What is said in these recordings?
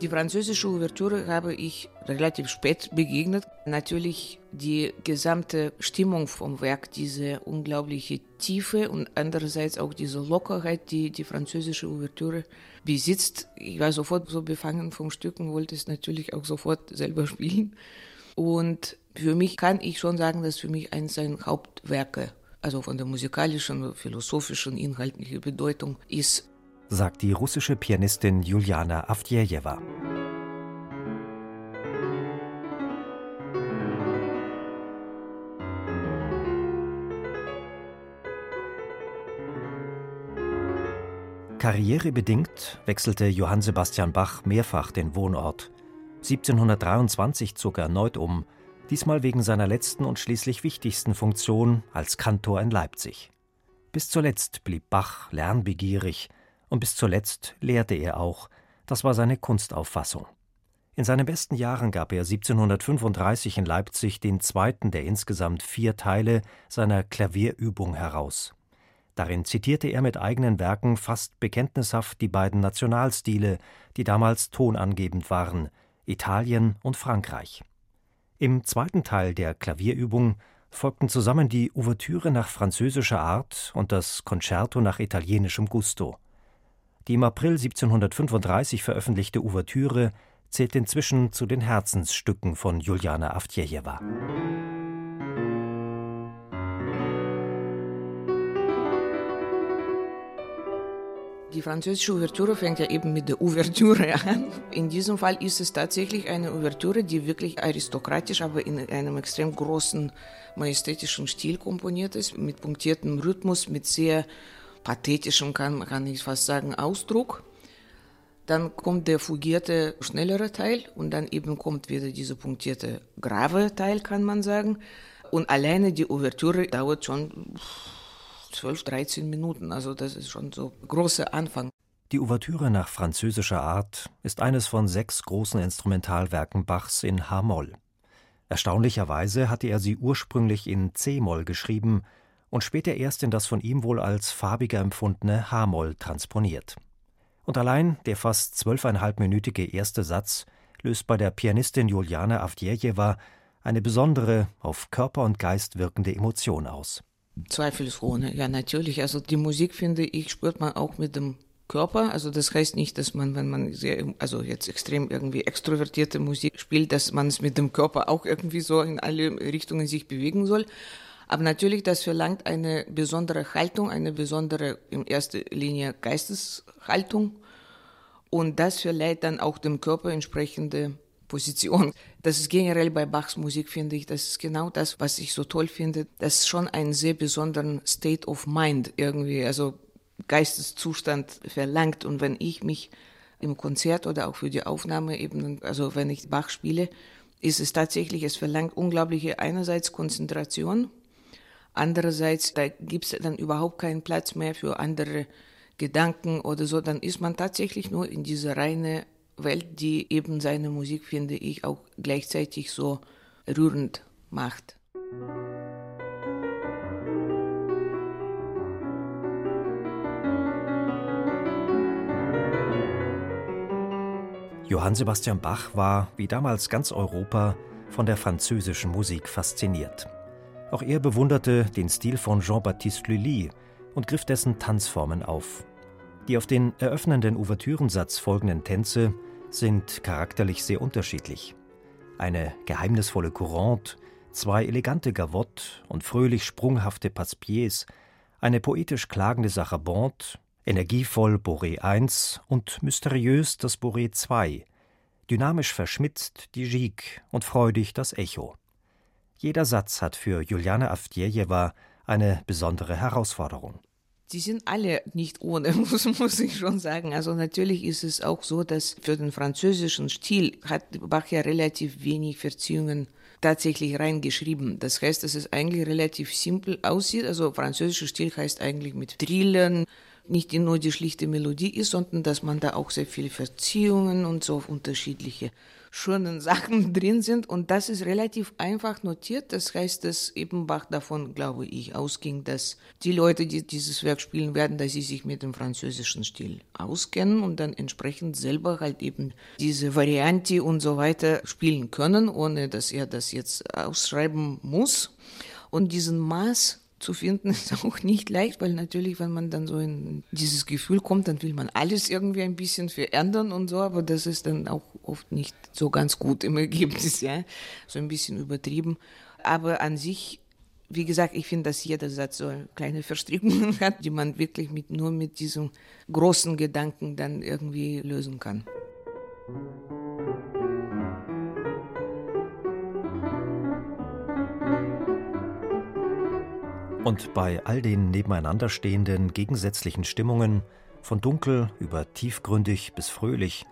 Die französische Ouvertüre habe ich relativ spät begegnet. Natürlich die gesamte Stimmung vom Werk, diese unglaubliche Tiefe und andererseits auch diese Lockerheit, die die französische Ouvertüre besitzt. Ich war sofort so befangen vom Stück und wollte es natürlich auch sofort selber spielen. Und für mich kann ich schon sagen, dass für mich eines seiner Hauptwerke, also von der musikalischen, philosophischen, inhaltlichen Bedeutung ist sagt die russische Pianistin Juliana Avdjejewa. Karrierebedingt wechselte Johann Sebastian Bach mehrfach den Wohnort. 1723 zog er erneut um, diesmal wegen seiner letzten und schließlich wichtigsten Funktion als Kantor in Leipzig. Bis zuletzt blieb Bach lernbegierig, und bis zuletzt lehrte er auch, das war seine Kunstauffassung. In seinen besten Jahren gab er 1735 in Leipzig den zweiten der insgesamt vier Teile seiner Klavierübung heraus. Darin zitierte er mit eigenen Werken fast bekenntnishaft die beiden Nationalstile, die damals tonangebend waren, Italien und Frankreich. Im zweiten Teil der Klavierübung folgten zusammen die Ouvertüre nach französischer Art und das Concerto nach italienischem Gusto. Die im April 1735 veröffentlichte Ouvertüre zählt inzwischen zu den Herzensstücken von Juliana Avdjejewa. Die französische Ouvertüre fängt ja eben mit der Ouvertüre an. In diesem Fall ist es tatsächlich eine Ouvertüre, die wirklich aristokratisch, aber in einem extrem großen majestätischen Stil komponiert ist, mit punktiertem Rhythmus, mit sehr pathetischem, kann, kann ich fast sagen, Ausdruck. Dann kommt der fugierte, schnellere Teil und dann eben kommt wieder dieser punktierte, grave Teil, kann man sagen. Und alleine die Ouvertüre dauert schon 12, 13 Minuten. Also das ist schon so ein großer Anfang. Die Ouvertüre nach französischer Art ist eines von sechs großen Instrumentalwerken Bachs in H-Moll. Erstaunlicherweise hatte er sie ursprünglich in C-Moll geschrieben und später erst in das von ihm wohl als farbiger empfundene H-Moll transponiert. Und allein der fast zwölfeinhalbminütige erste Satz löst bei der Pianistin Juliana Avdjejewa eine besondere, auf Körper und Geist wirkende Emotion aus. Zweifelsohne, ja natürlich. Also die Musik, finde ich, spürt man auch mit dem Körper. Also das heißt nicht, dass man, wenn man sehr, also jetzt extrem irgendwie extrovertierte Musik spielt, dass man es mit dem Körper auch irgendwie so in alle Richtungen sich bewegen soll. Aber natürlich, das verlangt eine besondere Haltung, eine besondere, in erster Linie Geisteshaltung. Und das verleiht dann auch dem Körper entsprechende Position. Das ist generell bei Bachs Musik, finde ich, das ist genau das, was ich so toll finde. Das ist schon einen sehr besonderen State of Mind irgendwie, also Geisteszustand verlangt. Und wenn ich mich im Konzert oder auch für die Aufnahme eben, also wenn ich Bach spiele, ist es tatsächlich, es verlangt unglaubliche einerseits Konzentration, Andererseits, da gibt es dann überhaupt keinen Platz mehr für andere Gedanken oder so. Dann ist man tatsächlich nur in dieser reine Welt, die eben seine Musik, finde ich, auch gleichzeitig so rührend macht. Johann Sebastian Bach war, wie damals ganz Europa, von der französischen Musik fasziniert. Auch er bewunderte den Stil von Jean-Baptiste Lully und griff dessen Tanzformen auf. Die auf den eröffnenden Ouvertürensatz folgenden Tänze sind charakterlich sehr unterschiedlich. Eine geheimnisvolle Courante, zwei elegante Gavotte und fröhlich sprunghafte Passepieds, eine poetisch klagende Sarabande, energievoll Boré I und mysteriös das Boré II, dynamisch verschmitzt die Gigue und freudig das Echo. Jeder Satz hat für Juliane Avdjejewa eine besondere Herausforderung. Die sind alle nicht ohne, muss, muss ich schon sagen. Also natürlich ist es auch so, dass für den französischen Stil hat Bach ja relativ wenig Verziehungen tatsächlich reingeschrieben. Das heißt, dass es eigentlich relativ simpel aussieht. Also französischer Stil heißt eigentlich mit Trillen, nicht nur die schlichte Melodie ist, sondern dass man da auch sehr viele Verziehungen und so unterschiedliche schönen Sachen drin sind. Und das ist relativ einfach notiert. Das heißt, dass Ebenbach davon, glaube ich, ausging, dass die Leute, die dieses Werk spielen werden, dass sie sich mit dem französischen Stil auskennen und dann entsprechend selber halt eben diese Variante und so weiter spielen können, ohne dass er das jetzt ausschreiben muss. Und diesen Maß zu finden ist auch nicht leicht, weil natürlich, wenn man dann so in dieses Gefühl kommt, dann will man alles irgendwie ein bisschen verändern und so, aber das ist dann auch oft nicht so ganz gut im Ergebnis, ja, so ein bisschen übertrieben. Aber an sich, wie gesagt, ich finde, dass jeder Satz so kleine Verstrickungen hat, die man wirklich mit, nur mit diesem großen Gedanken dann irgendwie lösen kann. Und bei all den nebeneinander stehenden gegensätzlichen Stimmungen, von dunkel über tiefgründig bis fröhlich,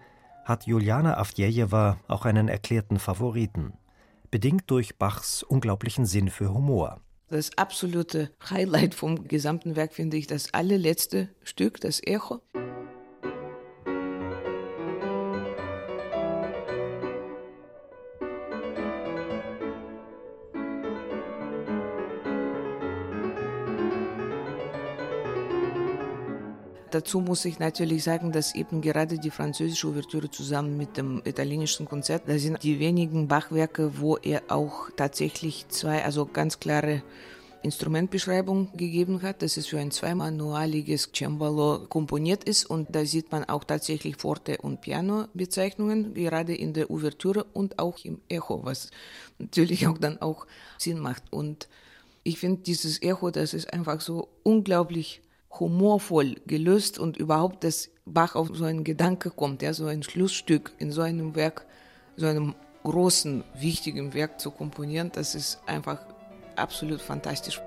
hat Juliana Avdjejewa auch einen erklärten Favoriten, bedingt durch Bachs unglaublichen Sinn für Humor. Das absolute Highlight vom gesamten Werk finde ich das allerletzte Stück, das Echo. Dazu muss ich natürlich sagen, dass eben gerade die französische Ouvertüre zusammen mit dem italienischen Konzert, da sind die wenigen Bachwerke, wo er auch tatsächlich zwei, also ganz klare Instrumentbeschreibung gegeben hat, dass es für ein zweimanualiges Cembalo komponiert ist. Und da sieht man auch tatsächlich Forte und Piano Bezeichnungen, gerade in der Ouvertüre und auch im Echo, was natürlich auch dann auch Sinn macht. Und ich finde dieses Echo, das ist einfach so unglaublich humorvoll gelöst und überhaupt, dass Bach auf so einen Gedanke kommt, ja, so ein Schlussstück in so einem Werk, so einem großen, wichtigen Werk zu komponieren, das ist einfach absolut fantastisch.